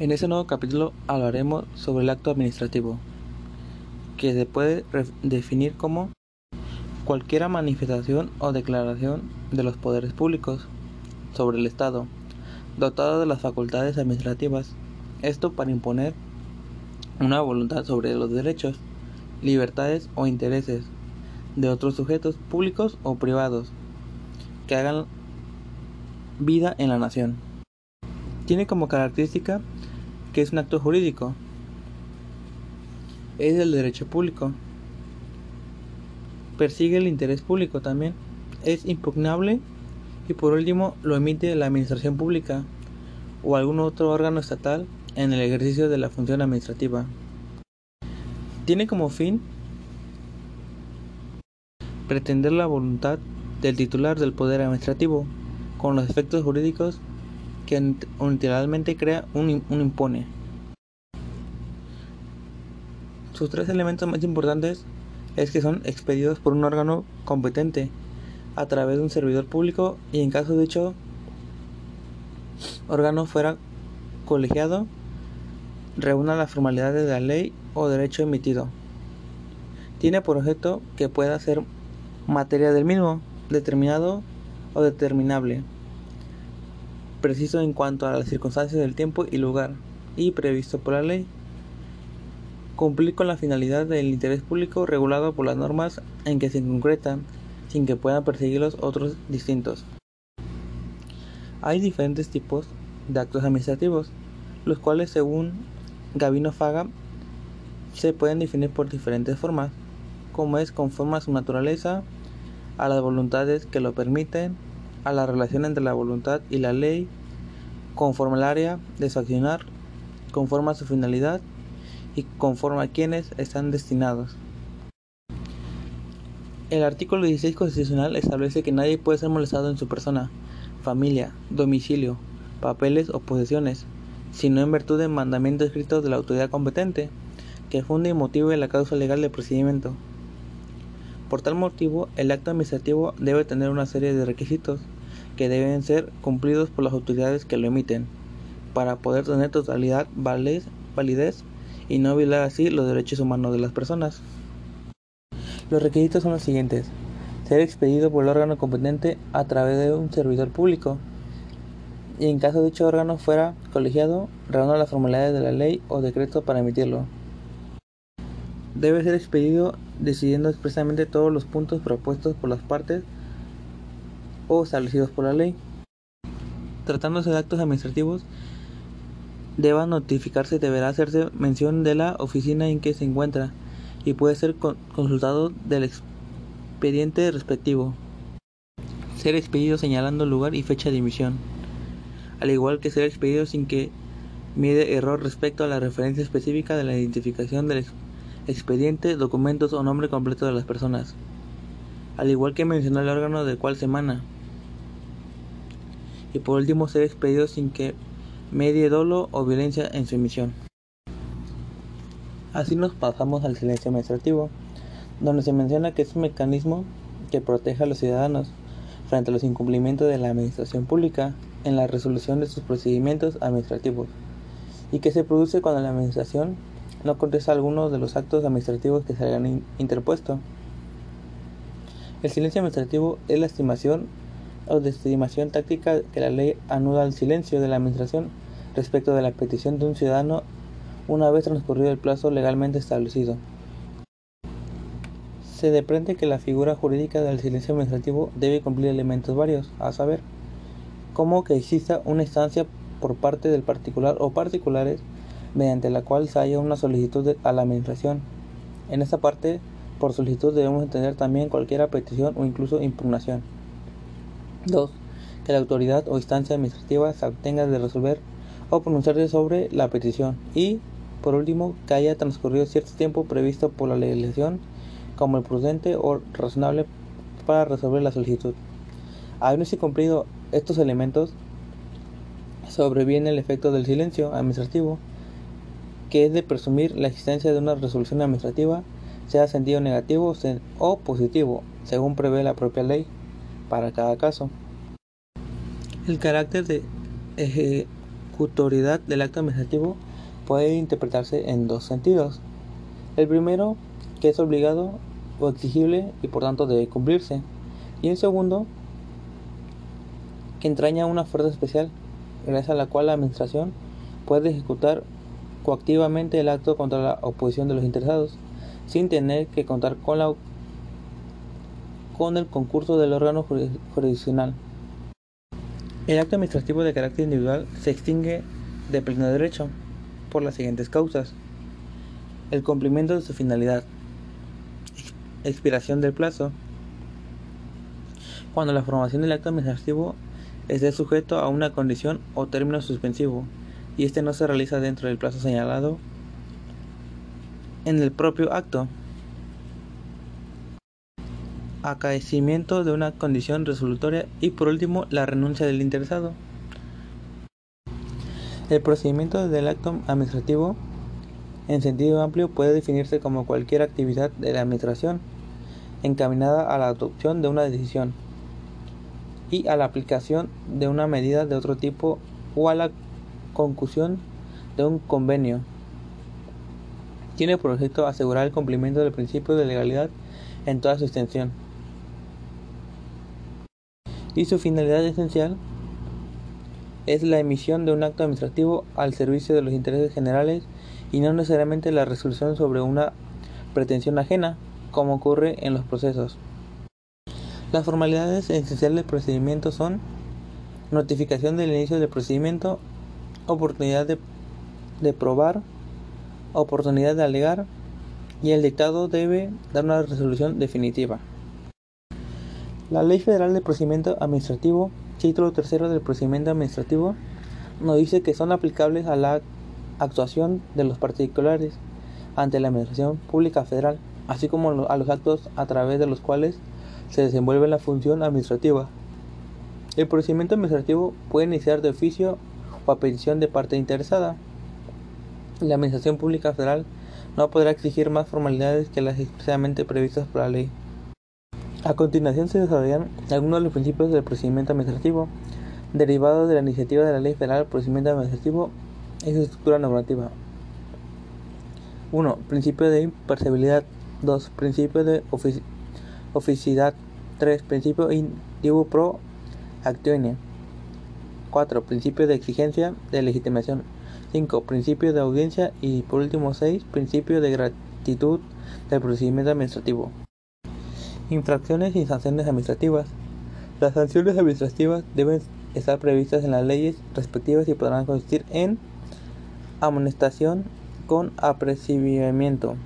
En este nuevo capítulo hablaremos sobre el acto administrativo, que se puede definir como cualquier manifestación o declaración de los poderes públicos sobre el Estado, dotado de las facultades administrativas, esto para imponer una voluntad sobre los derechos, libertades o intereses de otros sujetos públicos o privados que hagan vida en la nación. Tiene como característica que es un acto jurídico. Es el derecho público. Persigue el interés público también. Es impugnable y por último lo emite la administración pública o algún otro órgano estatal en el ejercicio de la función administrativa. Tiene como fin pretender la voluntad del titular del poder administrativo con los efectos jurídicos que unilateralmente crea un, impone. Sus tres elementos más importantes es que son expedidos por un órgano competente a través de un servidor público y en caso de dicho órgano fuera colegiado, reúna las formalidades de la ley o derecho emitido. Tiene por objeto que pueda ser materia del mismo, determinado o determinable preciso en cuanto a las circunstancias del tiempo y lugar, y previsto por la ley. Cumplir con la finalidad del interés público regulado por las normas en que se concretan, sin que puedan perseguirlos otros distintos. Hay diferentes tipos de actos administrativos, los cuales según Gavino Faga se pueden definir por diferentes formas, como es conforme a su naturaleza, a las voluntades que lo permiten, a la relación entre la voluntad y la ley, conforme al área de su accionar, conforme a su finalidad y conforme a quienes están destinados. El artículo 16 constitucional establece que nadie puede ser molestado en su persona, familia, domicilio, papeles o posesiones, sino en virtud de mandamientos escritos de la autoridad competente, que funde y motive la causa legal del procedimiento. Por tal motivo, el acto administrativo debe tener una serie de requisitos que deben ser cumplidos por las autoridades que lo emiten, para poder tener totalidad, validez y no violar así los derechos humanos de las personas. Los requisitos son los siguientes. Ser expedido por el órgano competente a través de un servidor público y en caso de dicho órgano fuera colegiado, reúna las formalidades de la ley o decreto para emitirlo. Debe ser expedido decidiendo expresamente todos los puntos propuestos por las partes o establecidos por la ley. Tratándose de actos administrativos, deba notificarse deberá hacerse mención de la oficina en que se encuentra y puede ser consultado del expediente respectivo. Ser expedido señalando lugar y fecha de emisión, al igual que ser expedido sin que mide error respecto a la referencia específica de la identificación del expediente, documentos o nombre completo de las personas, al igual que mencionar el órgano de cual semana, y por último ser expedido sin que medie dolo o violencia en su emisión. Así nos pasamos al silencio administrativo, donde se menciona que es un mecanismo que protege a los ciudadanos frente a los incumplimientos de la administración pública en la resolución de sus procedimientos administrativos y que se produce cuando la administración no contesta algunos de los actos administrativos que se hayan interpuesto. El silencio administrativo es la estimación o de estimación táctica que la ley anuda al silencio de la Administración respecto de la petición de un ciudadano una vez transcurrido el plazo legalmente establecido. Se deprende que la figura jurídica del silencio administrativo debe cumplir elementos varios, a saber, como que exista una instancia por parte del particular o particulares mediante la cual se haya una solicitud a la administración. En esta parte, por solicitud debemos entender también cualquier petición o incluso impugnación. 2. Que la autoridad o instancia administrativa se obtenga de resolver o pronunciarse sobre la petición. Y, por último, que haya transcurrido cierto tiempo previsto por la legislación como el prudente o razonable para resolver la solicitud. Habiéndose cumplido estos elementos, sobreviene el efecto del silencio administrativo, que es de presumir la existencia de una resolución administrativa, sea sentido negativo o positivo, según prevé la propia ley para cada caso. El carácter de ejecutoriedad del acto administrativo puede interpretarse en dos sentidos. El primero, que es obligado o exigible y por tanto debe cumplirse. Y el segundo, que entraña una fuerza especial, gracias a la cual la Administración puede ejecutar coactivamente el acto contra la oposición de los interesados, sin tener que contar con, la, con el concurso del órgano jurisdiccional. El acto administrativo de carácter individual se extingue de pleno derecho por las siguientes causas. El cumplimiento de su finalidad. Expiración del plazo. Cuando la formación del acto administrativo esté sujeto a una condición o término suspensivo y este no se realiza dentro del plazo señalado en el propio acto. Acaecimiento de una condición resolutoria y por último la renuncia del interesado. El procedimiento del acto administrativo en sentido amplio puede definirse como cualquier actividad de la administración encaminada a la adopción de una decisión y a la aplicación de una medida de otro tipo o a la concusión de un convenio. Tiene por objeto asegurar el cumplimiento del principio de legalidad en toda su extensión. Y su finalidad esencial es la emisión de un acto administrativo al servicio de los intereses generales y no necesariamente la resolución sobre una pretensión ajena, como ocurre en los procesos. Las formalidades esenciales del procedimiento son notificación del inicio del procedimiento, oportunidad de, de probar, oportunidad de alegar y el dictado debe dar una resolución definitiva. La Ley Federal de Procedimiento Administrativo, título tercero del procedimiento administrativo, nos dice que son aplicables a la actuación de los particulares ante la Administración Pública Federal, así como a los actos a través de los cuales se desenvuelve la función administrativa. El procedimiento administrativo puede iniciar de oficio o a petición de parte interesada. La Administración Pública Federal no podrá exigir más formalidades que las expresamente previstas por la ley. A continuación se desarrollan algunos de los principios del procedimiento administrativo, derivados de la iniciativa de la Ley Federal Procedimiento Administrativo y su estructura normativa. 1. Principio de imparcialidad. 2. Principio de oficidad. 3. Principio indivo pro actione. 4. Principio de exigencia de legitimación. 5. Principio de audiencia. Y por último 6. Principio de gratitud del procedimiento administrativo. Infracciones y sanciones administrativas. Las sanciones administrativas deben estar previstas en las leyes respectivas y podrán consistir en amonestación con apercibimiento,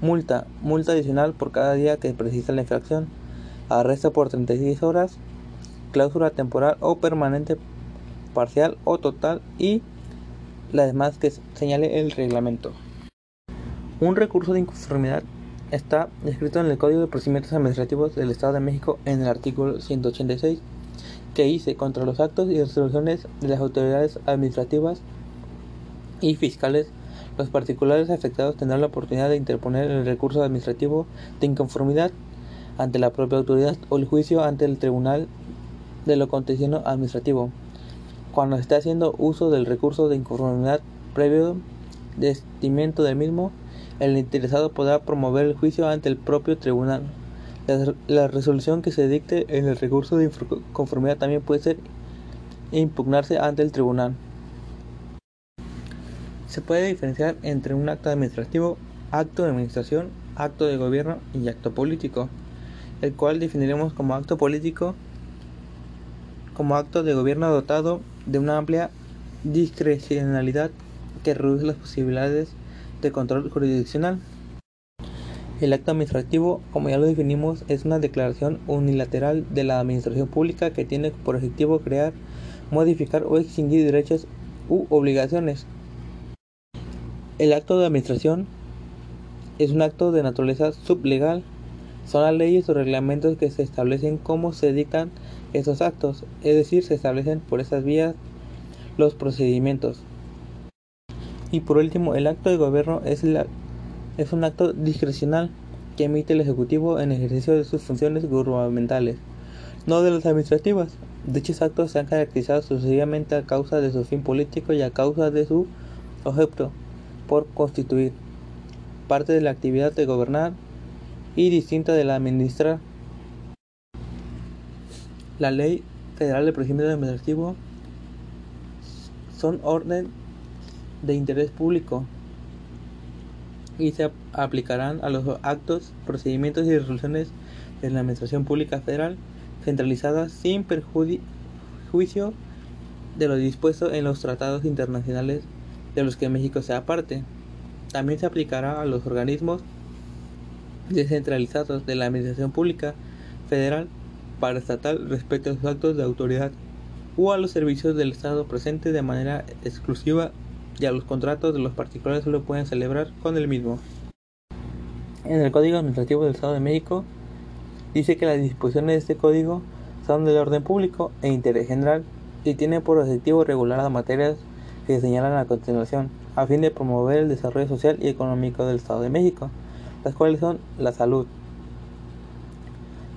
multa, multa adicional por cada día que precisa la infracción, arresto por 36 horas, cláusula temporal o permanente, parcial o total y las demás que señale el reglamento. Un recurso de inconformidad está escrito en el Código de Procedimientos Administrativos del Estado de México en el artículo 186, que dice contra los actos y resoluciones de las autoridades administrativas y fiscales los particulares afectados tendrán la oportunidad de interponer el recurso administrativo de inconformidad ante la propia autoridad o el juicio ante el tribunal de lo acontecido administrativo. Cuando se esté haciendo uso del recurso de inconformidad previo estimiento del mismo, el interesado podrá promover el juicio ante el propio tribunal. La, resolución que se dicte en el recurso de inconformidad también puede ser impugnarse ante el tribunal. Se puede diferenciar entre un acto administrativo, acto de administración, acto de gobierno y acto político, el cual definiremos como acto político como acto de gobierno dotado de una amplia discrecionalidad que reduce las posibilidades de control jurisdiccional. El acto administrativo, como ya lo definimos, es una declaración unilateral de la administración pública que tiene por objetivo crear, modificar o extinguir derechos u obligaciones el acto de administración es un acto de naturaleza sublegal. Son las leyes o reglamentos que se establecen cómo se dictan esos actos, es decir, se establecen por esas vías los procedimientos. Y por último, el acto de gobierno es, es un acto discrecional que emite el Ejecutivo en ejercicio de sus funciones gubernamentales. no de las administrativas. Dichos actos se han caracterizado sucesivamente a causa de su fin político y a causa de su objeto por constituir parte de la actividad de gobernar y distinta de la administrar. La Ley Federal de Procedimiento Administrativo son orden de interés público y se aplicarán a los actos, procedimientos y resoluciones de la Administración Pública Federal centralizada sin perjuicio de lo dispuesto en los tratados internacionales de los que México sea parte. También se aplicará a los organismos descentralizados de la Administración Pública Federal estatal respecto a sus actos de autoridad o a los servicios del Estado presentes de manera exclusiva y a los contratos de los particulares solo pueden celebrar con el mismo. En el Código Administrativo del Estado de México dice que las disposiciones de este código son del orden público e interés general y tienen por objetivo regular las materias que se señalan a continuación, a fin de promover el desarrollo social y económico del Estado de México, las cuales son la salud,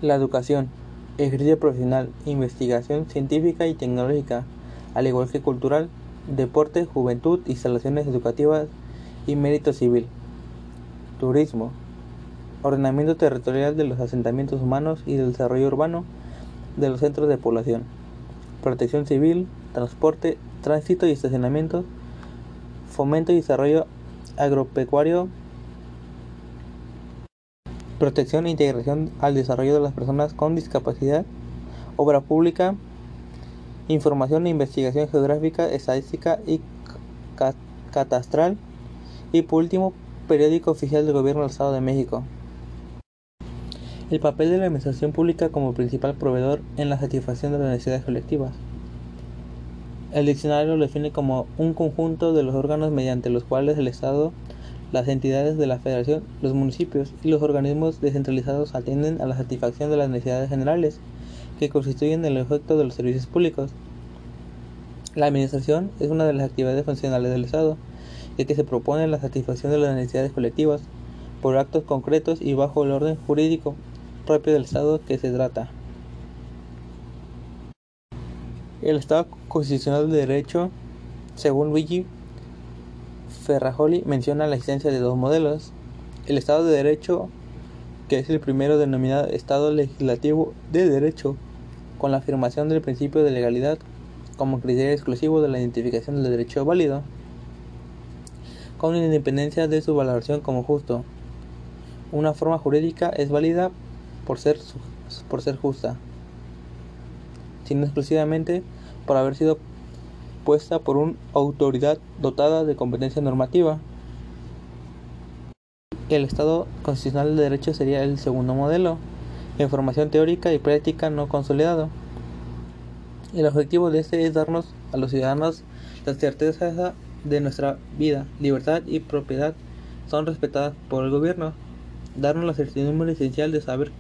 la educación, ejercicio profesional, investigación científica y tecnológica, al igual que cultural, deporte, juventud, instalaciones educativas y mérito civil, turismo, ordenamiento territorial de los asentamientos humanos y del desarrollo urbano de los centros de población, protección civil, transporte, tránsito y estacionamiento, fomento y desarrollo agropecuario, protección e integración al desarrollo de las personas con discapacidad, obra pública, información e investigación geográfica, estadística y catastral, y por último, periódico oficial del Gobierno del Estado de México. El papel de la administración pública como principal proveedor en la satisfacción de las necesidades colectivas. El diccionario lo define como un conjunto de los órganos mediante los cuales el Estado las entidades de la Federación, los municipios y los organismos descentralizados atienden a la satisfacción de las necesidades generales que constituyen el efecto de los servicios públicos. La administración es una de las actividades funcionales del Estado, ya que se propone la satisfacción de las necesidades colectivas por actos concretos y bajo el orden jurídico propio del Estado que se trata. El Estado constitucional de derecho, según Luigi Ferrajoli menciona la existencia de dos modelos. El Estado de Derecho, que es el primero denominado Estado legislativo de Derecho, con la afirmación del principio de legalidad como criterio exclusivo de la identificación del derecho válido, con independencia de su valoración como justo. Una forma jurídica es válida por ser, por ser justa, sino exclusivamente por haber sido por una autoridad dotada de competencia normativa. El Estado constitucional de derecho sería el segundo modelo, información teórica y práctica no consolidado. El objetivo de este es darnos a los ciudadanos la certeza de nuestra vida, libertad y propiedad son respetadas por el gobierno, darnos la certidumbre esencial de saber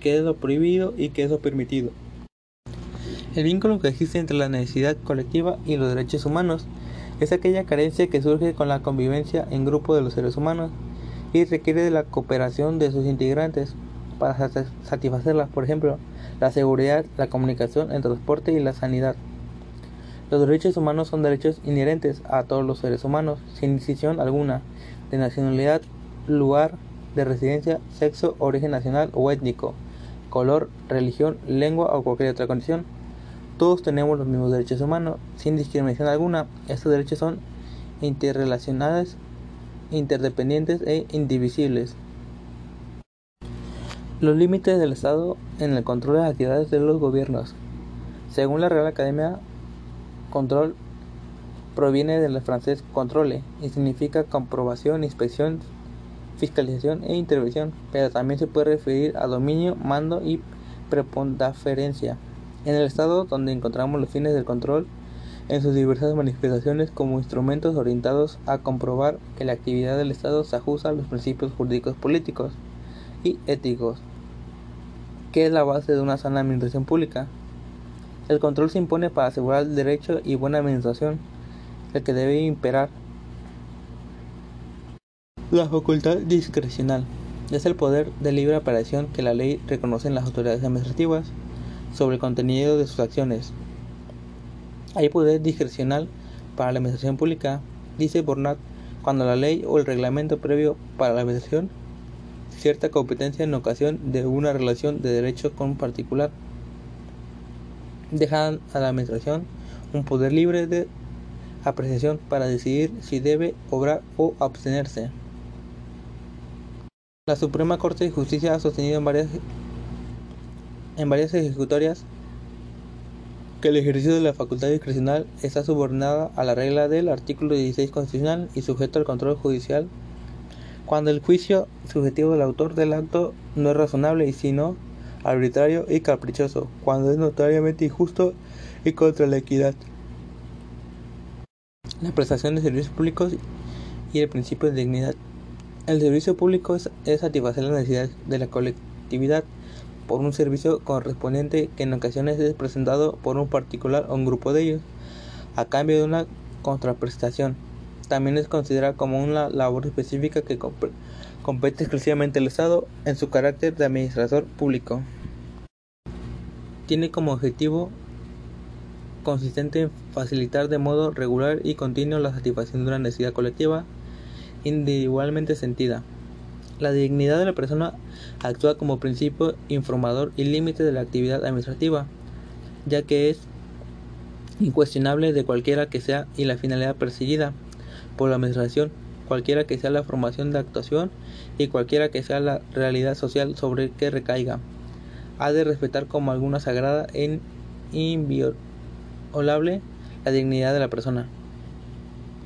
qué es lo prohibido y qué es lo permitido. El vínculo que existe entre la necesidad colectiva y los derechos humanos es aquella carencia que surge con la convivencia en grupo de los seres humanos y requiere de la cooperación de sus integrantes para satisfacerla, por ejemplo, la seguridad, la comunicación, el transporte y la sanidad. Los derechos humanos son derechos inherentes a todos los seres humanos, sin distinción alguna de nacionalidad, lugar de residencia, sexo, origen nacional o étnico, color, religión, lengua o cualquier otra condición. Todos tenemos los mismos derechos humanos, sin discriminación alguna. Estos derechos son interrelacionados, interdependientes e indivisibles. Los límites del Estado en el control de las actividades de los gobiernos. Según la Real Academia, control proviene del francés controle y significa comprobación, inspección, fiscalización e intervención, pero también se puede referir a dominio, mando y preponderancia en el Estado donde encontramos los fines del control en sus diversas manifestaciones como instrumentos orientados a comprobar que la actividad del Estado se ajusta a los principios jurídicos políticos y éticos, que es la base de una sana administración pública. El control se impone para asegurar el derecho y buena administración, el que debe imperar. La facultad discrecional es el poder de libre aparición que la ley reconoce en las autoridades administrativas sobre el contenido de sus acciones. Hay poder discrecional para la administración pública, dice Bornat, cuando la ley o el reglamento previo para la administración cierta competencia en ocasión de una relación de derecho con un particular. Dejan a la administración un poder libre de apreciación para decidir si debe obrar o abstenerse. La Suprema Corte de Justicia ha sostenido en varias, en varias ejecutorias que el ejercicio de la facultad discrecional está subordinada a la regla del artículo 16 constitucional y sujeto al control judicial cuando el juicio subjetivo del autor del acto no es razonable y sino arbitrario y caprichoso, cuando es notariamente injusto y contra la equidad. La prestación de servicios públicos y el principio de dignidad. El servicio público es, satisfacer las necesidades de la colectividad por un servicio correspondiente que en ocasiones es presentado por un particular o un grupo de ellos, a cambio de una contraprestación también es considerada como una labor específica que compete exclusivamente al Estado en su carácter de administrador público. Tiene como objetivo consistente en facilitar de modo regular y continuo la satisfacción de una necesidad colectiva individualmente sentida. La dignidad de la persona actúa como principio informador y límite de la actividad administrativa, ya que es incuestionable de cualquiera que sea y la finalidad perseguida por la administración, cualquiera que sea la formación de actuación y cualquiera que sea la realidad social sobre que recaiga. Ha de respetar como alguna sagrada e inviolable la dignidad de la persona.